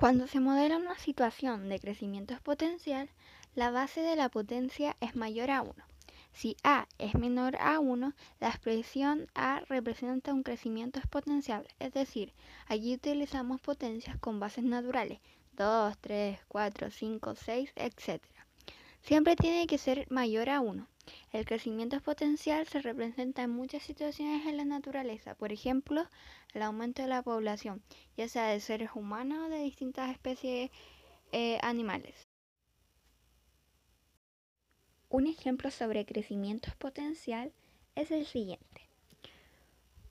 Cuando se modela una situación de crecimiento exponencial, la base de la potencia es mayor a 1. Si a es menor a 1, la expresión a representa un crecimiento exponencial, es decir, allí utilizamos potencias con bases naturales, 2, 3, 4, 5, 6, etc. Siempre tiene que ser mayor a 1. El crecimiento exponencial se representa en muchas situaciones en la naturaleza, por ejemplo, el aumento de la población, ya sea de seres humanos o de distintas especies eh, animales. Un ejemplo sobre crecimiento exponencial es el siguiente.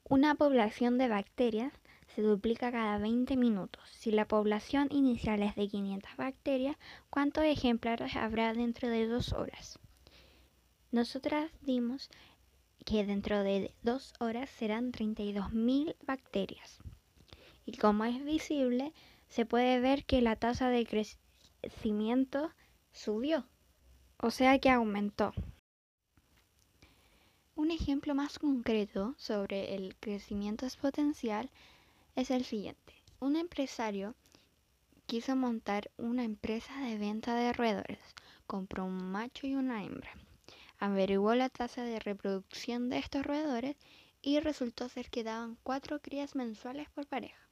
Una población de bacterias se duplica cada 20 minutos. Si la población inicial es de 500 bacterias, ¿cuántos ejemplares habrá dentro de dos horas? Nosotras dimos que dentro de dos horas serán 32.000 bacterias. Y como es visible, se puede ver que la tasa de crecimiento subió, o sea que aumentó. Un ejemplo más concreto sobre el crecimiento exponencial es el siguiente. Un empresario quiso montar una empresa de venta de roedores. Compró un macho y una hembra averiguó la tasa de reproducción de estos roedores y resultó ser que daban cuatro crías mensuales por pareja.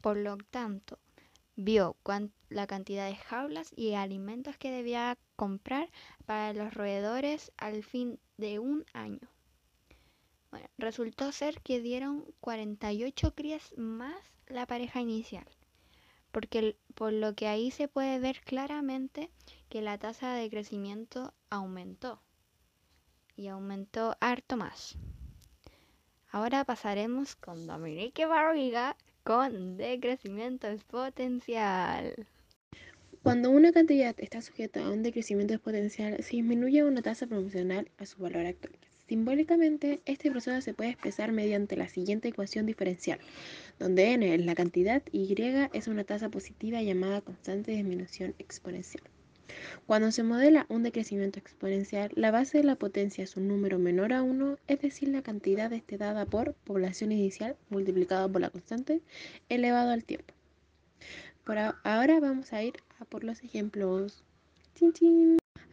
Por lo tanto, vio la cantidad de jaulas y alimentos que debía comprar para los roedores al fin de un año. Resultó ser que dieron 48 crías más la pareja inicial, porque por lo que ahí se puede ver claramente que la tasa de crecimiento aumentó y aumentó harto más. Ahora pasaremos con Dominique Barriga con decrecimiento exponencial. Cuando una cantidad está sujeta a un decrecimiento exponencial, se disminuye una tasa proporcional a su valor actual. Simbólicamente, este proceso se puede expresar mediante la siguiente ecuación diferencial, donde n es la cantidad y y es una tasa positiva llamada constante de disminución exponencial. Cuando se modela un decrecimiento exponencial, la base de la potencia es un número menor a 1, es decir, la cantidad esté dada por población inicial multiplicada por la constante elevado al tiempo. Por ahora vamos a ir a por los ejemplos.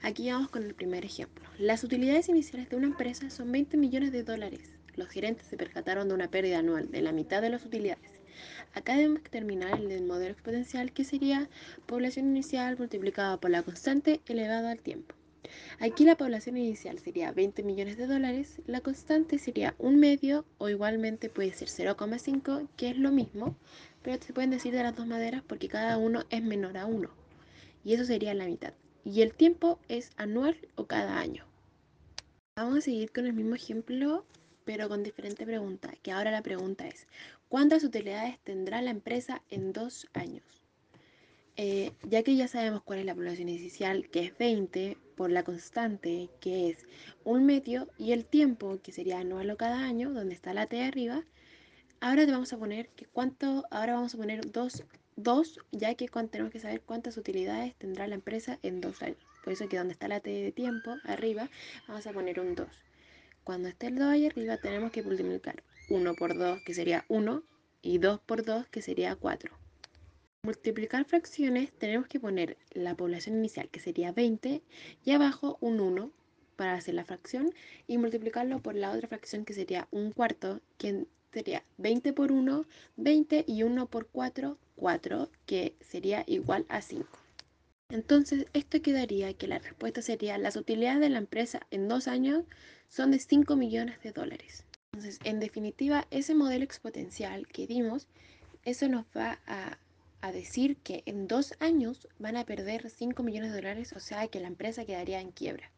Aquí vamos con el primer ejemplo. Las utilidades iniciales de una empresa son 20 millones de dólares. Los gerentes se percataron de una pérdida anual de la mitad de las utilidades. Acá debemos terminar el modelo exponencial que sería población inicial multiplicada por la constante elevada al tiempo. Aquí la población inicial sería 20 millones de dólares, la constante sería un medio o igualmente puede ser 0,5, que es lo mismo, pero se pueden decir de las dos maneras porque cada uno es menor a 1. Y eso sería la mitad. Y el tiempo es anual o cada año. Vamos a seguir con el mismo ejemplo pero con diferente pregunta, que ahora la pregunta es, ¿cuántas utilidades tendrá la empresa en dos años? Eh, ya que ya sabemos cuál es la población inicial, que es 20, por la constante, que es un medio, y el tiempo, que sería anual o cada año, donde está la T arriba, ahora te vamos a poner que cuánto, ahora vamos a poner dos, dos ya que tenemos que saber cuántas utilidades tendrá la empresa en dos años. Por eso que donde está la T de tiempo, arriba, vamos a poner un 2. Cuando esté el 2 ahí arriba tenemos que multiplicar 1 por 2 que sería 1 y 2 por 2 que sería 4. Multiplicar fracciones tenemos que poner la población inicial que sería 20 y abajo un 1 para hacer la fracción y multiplicarlo por la otra fracción que sería un cuarto que sería 20 por 1, 20 y 1 por 4, 4 que sería igual a 5. Entonces, esto quedaría que la respuesta sería las utilidades de la empresa en dos años son de 5 millones de dólares. Entonces, en definitiva, ese modelo exponencial que dimos, eso nos va a, a decir que en dos años van a perder 5 millones de dólares, o sea que la empresa quedaría en quiebra.